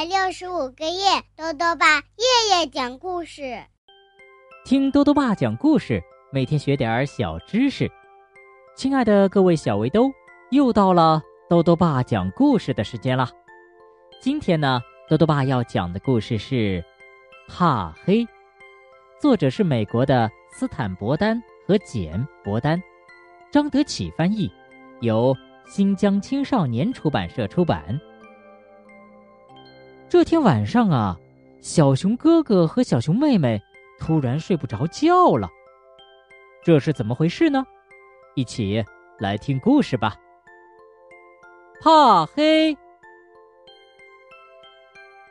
百六十五个夜，豆豆爸夜夜讲故事，听豆豆爸讲故事，每天学点小知识。亲爱的各位小围兜，又到了豆豆爸讲故事的时间了。今天呢，豆豆爸要讲的故事是《怕黑》，作者是美国的斯坦伯丹和简伯丹，张德启翻译，由新疆青少年出版社出版。这天晚上啊，小熊哥哥和小熊妹妹突然睡不着觉了。这是怎么回事呢？一起来听故事吧。怕黑，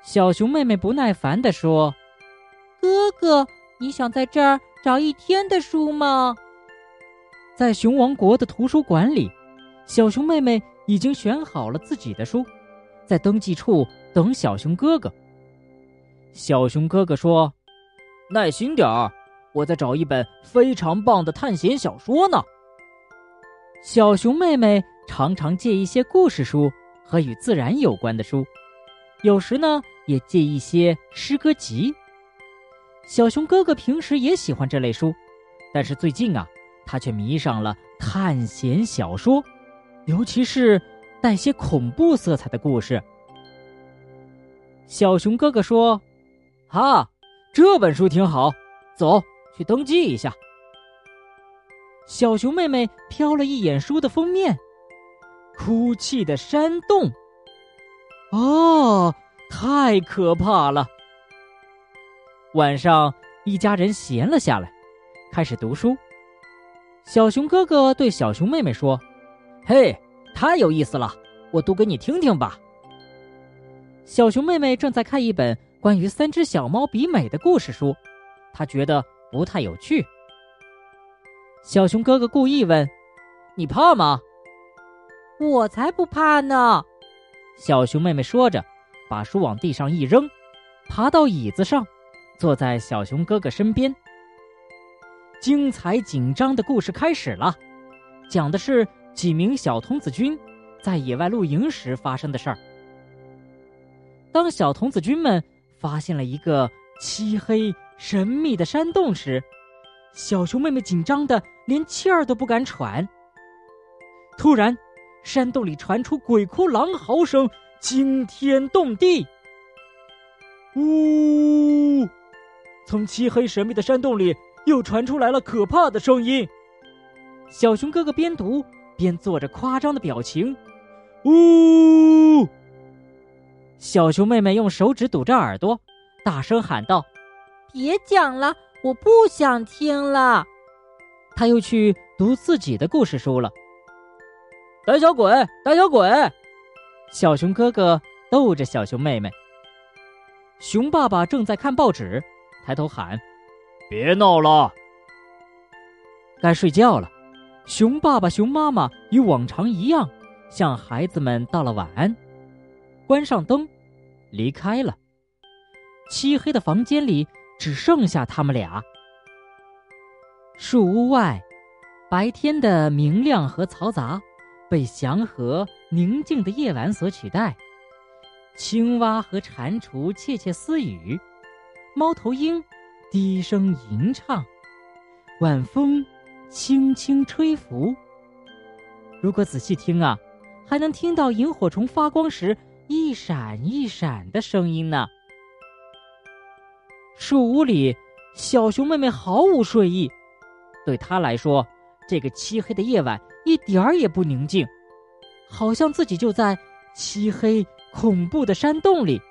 小熊妹妹不耐烦地说：“哥哥，你想在这儿找一天的书吗？”在熊王国的图书馆里，小熊妹妹已经选好了自己的书，在登记处。等小熊哥哥。小熊哥哥说：“耐心点儿，我在找一本非常棒的探险小说呢。”小熊妹妹常常借一些故事书和与自然有关的书，有时呢也借一些诗歌集。小熊哥哥平时也喜欢这类书，但是最近啊，他却迷上了探险小说，尤其是带些恐怖色彩的故事。小熊哥哥说：“哈，这本书挺好，走去登记一下。”小熊妹妹瞟了一眼书的封面，“哭泣的山洞”，哦，太可怕了。晚上，一家人闲了下来，开始读书。小熊哥哥对小熊妹妹说：“嘿，太有意思了，我读给你听听吧。”小熊妹妹正在看一本关于三只小猫比美的故事书，她觉得不太有趣。小熊哥哥故意问：“你怕吗？”“我才不怕呢！”小熊妹妹说着，把书往地上一扔，爬到椅子上，坐在小熊哥哥身边。精彩紧张的故事开始了，讲的是几名小童子军在野外露营时发生的事儿。当小童子军们发现了一个漆黑神秘的山洞时，小熊妹妹紧张的连气儿都不敢喘。突然，山洞里传出鬼哭狼嚎声，惊天动地。呜！从漆黑神秘的山洞里又传出来了可怕的声音。小熊哥哥边读边做着夸张的表情。呜！小熊妹妹用手指堵着耳朵，大声喊道：“别讲了，我不想听了。”她又去读自己的故事书了。胆小鬼，胆小鬼！小熊哥哥逗着小熊妹妹。熊爸爸正在看报纸，抬头喊：“别闹了，该睡觉了。”熊爸爸、熊妈妈与往常一样，向孩子们道了晚安。关上灯，离开了。漆黑的房间里只剩下他们俩。树屋外，白天的明亮和嘈杂被祥和宁静的夜晚所取代。青蛙和蟾蜍窃窃私语，猫头鹰低声吟唱，晚风轻轻吹拂。如果仔细听啊，还能听到萤火虫发光时。一闪一闪的声音呢。树屋里，小熊妹妹毫无睡意，对她来说，这个漆黑的夜晚一点儿也不宁静，好像自己就在漆黑恐怖的山洞里。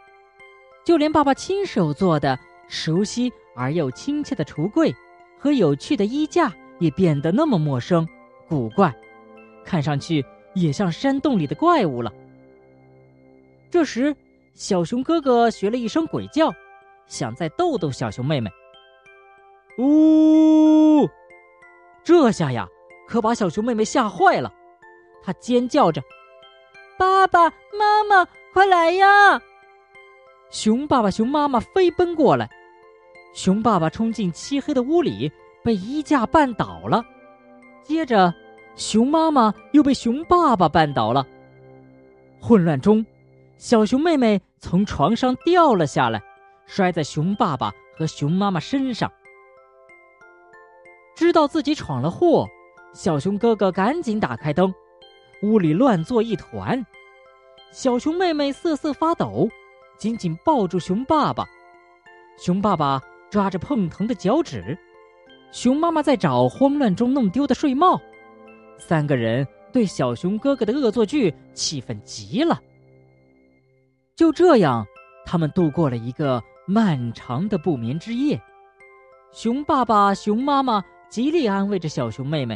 就连爸爸亲手做的熟悉而又亲切的橱柜和有趣的衣架，也变得那么陌生、古怪，看上去也像山洞里的怪物了。这时，小熊哥哥学了一声鬼叫，想再逗逗小熊妹妹。呜！这下呀，可把小熊妹妹吓坏了，她尖叫着：“爸爸妈妈，快来呀！”熊爸爸、熊妈妈飞奔过来，熊爸爸冲进漆黑的屋里，被衣架绊倒了，接着，熊妈妈又被熊爸爸绊倒了，混乱中。小熊妹妹从床上掉了下来，摔在熊爸爸和熊妈妈身上。知道自己闯了祸，小熊哥哥赶紧打开灯，屋里乱作一团。小熊妹妹瑟瑟发抖，紧紧抱住熊爸爸。熊爸爸抓着碰疼的脚趾，熊妈妈在找慌乱中弄丢的睡帽。三个人对小熊哥哥的恶作剧气愤极了。就这样，他们度过了一个漫长的不眠之夜。熊爸爸、熊妈妈。极力安慰着小熊妹妹，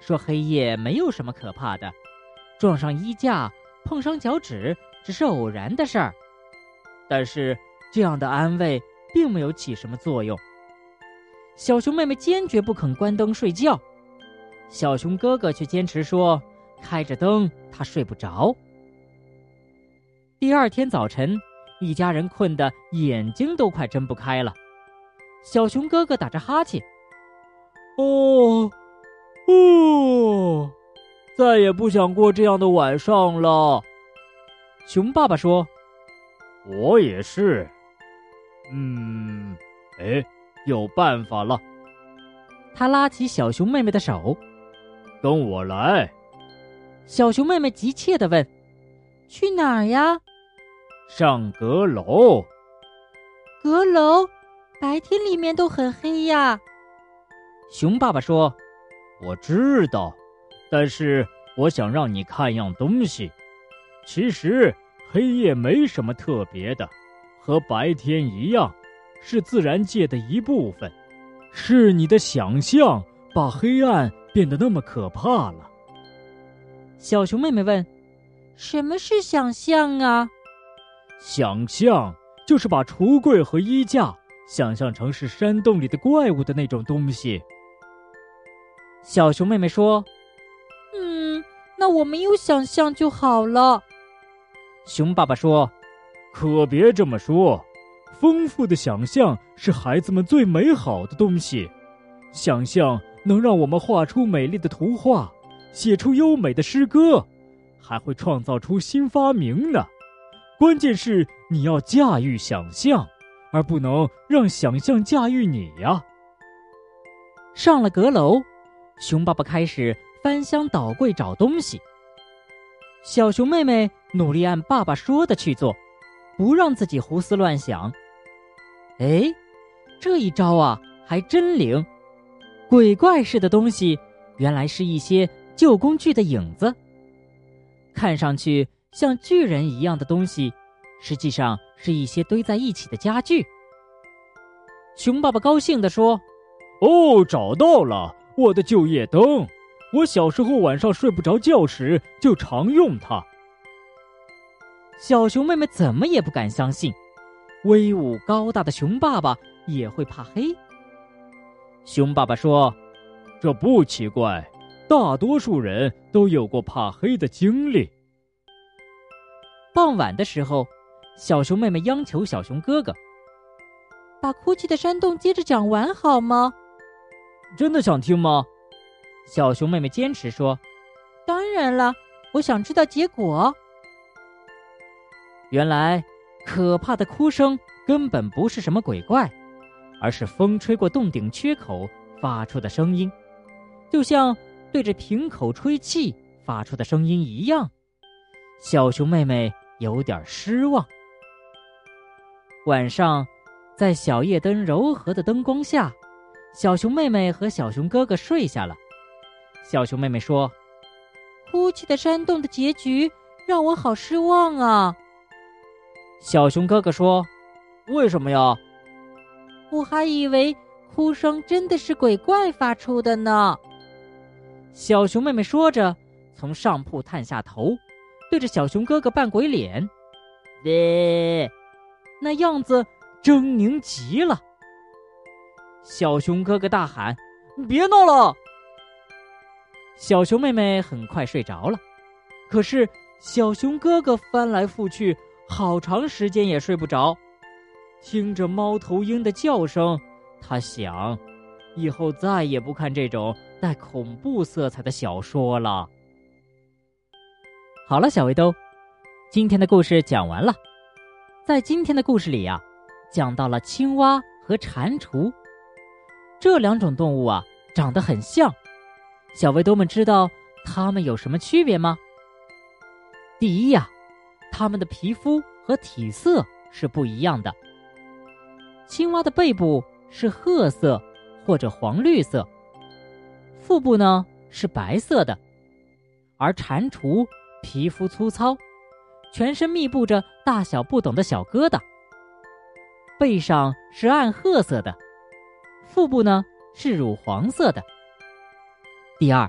说：“黑夜没有什么可怕的，撞上衣架、碰伤脚趾只是偶然的事儿。”但是这样的安慰并没有起什么作用。小熊妹妹坚决不肯关灯睡觉，小熊哥哥却坚持说：“开着灯他睡不着。”第二天早晨，一家人困得眼睛都快睁不开了。小熊哥哥打着哈欠。哦，哦，再也不想过这样的晚上了。熊爸爸说：“我也是。”嗯，哎，有办法了。他拉起小熊妹妹的手：“跟我来。”小熊妹妹急切的问：“去哪儿呀？”“上阁楼。”“阁楼？白天里面都很黑呀。”熊爸爸说：“我知道，但是我想让你看样东西。其实黑夜没什么特别的，和白天一样，是自然界的一部分。是你的想象把黑暗变得那么可怕了。”小熊妹妹问：“什么是想象啊？”“想象就是把橱柜和衣架想象成是山洞里的怪物的那种东西。”小熊妹妹说：“嗯，那我没有想象就好了。”熊爸爸说：“可别这么说，丰富的想象是孩子们最美好的东西。想象能让我们画出美丽的图画，写出优美的诗歌，还会创造出新发明呢。关键是你要驾驭想象，而不能让想象驾驭你呀。”上了阁楼。熊爸爸开始翻箱倒柜找东西，小熊妹妹努力按爸爸说的去做，不让自己胡思乱想。哎，这一招啊还真灵！鬼怪似的东西，原来是一些旧工具的影子。看上去像巨人一样的东西，实际上是一些堆在一起的家具。熊爸爸高兴地说：“哦，找到了！”我的旧夜灯，我小时候晚上睡不着觉时就常用它。小熊妹妹怎么也不敢相信，威武高大的熊爸爸也会怕黑。熊爸爸说：“这不奇怪，大多数人都有过怕黑的经历。”傍晚的时候，小熊妹妹央求小熊哥哥：“把哭泣的山洞接着讲完好吗？”真的想听吗？小熊妹妹坚持说：“当然了，我想知道结果。”原来，可怕的哭声根本不是什么鬼怪，而是风吹过洞顶缺口发出的声音，就像对着瓶口吹气发出的声音一样。小熊妹妹有点失望。晚上，在小夜灯柔和的灯光下。小熊妹妹和小熊哥哥睡下了。小熊妹妹说：“哭泣的山洞的结局让我好失望啊。”小熊哥哥说：“为什么呀？”我还以为哭声真的是鬼怪发出的呢。小熊妹妹说着，从上铺探下头，对着小熊哥哥扮鬼脸，呃，那样子狰狞极了。小熊哥哥大喊：“别闹了！”小熊妹妹很快睡着了，可是小熊哥哥翻来覆去，好长时间也睡不着。听着猫头鹰的叫声，他想，以后再也不看这种带恐怖色彩的小说了。好了，小围兜，今天的故事讲完了。在今天的故事里呀，讲到了青蛙和蟾蜍这两种动物啊，长得很像。小围兜们知道它们有什么区别吗？第一呀，它们的皮肤和体色是不一样的。青蛙的背部是褐色或者黄绿色，腹部呢是白色的，而蟾蜍皮肤粗糙，全身密布着大小不等的小疙瘩，背上是暗褐色的，腹部呢是乳黄色的。第二，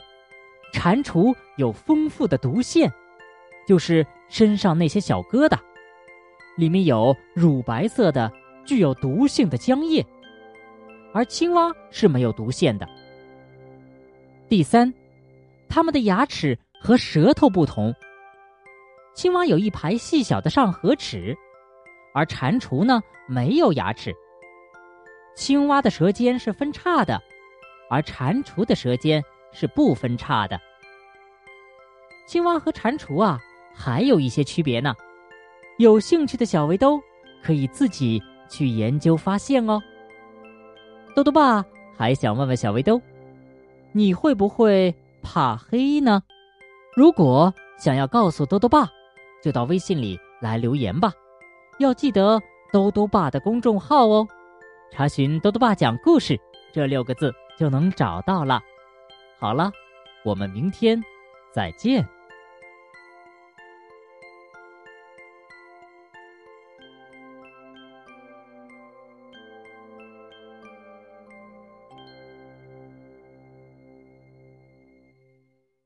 蟾蜍有丰富的毒腺，就是身上那些小疙瘩，里面有乳白色的。具有毒性的浆液，而青蛙是没有毒腺的。第三，它们的牙齿和舌头不同。青蛙有一排细小的上颌齿，而蟾蜍呢没有牙齿。青蛙的舌尖是分叉的，而蟾蜍的舌尖是不分叉的。青蛙和蟾蜍啊还有一些区别呢，有兴趣的小围兜可以自己。去研究发现哦。豆豆爸还想问问小围兜，你会不会怕黑呢？如果想要告诉多多爸，就到微信里来留言吧。要记得多多爸的公众号哦，查询“多多爸讲故事”这六个字就能找到了。好了，我们明天再见。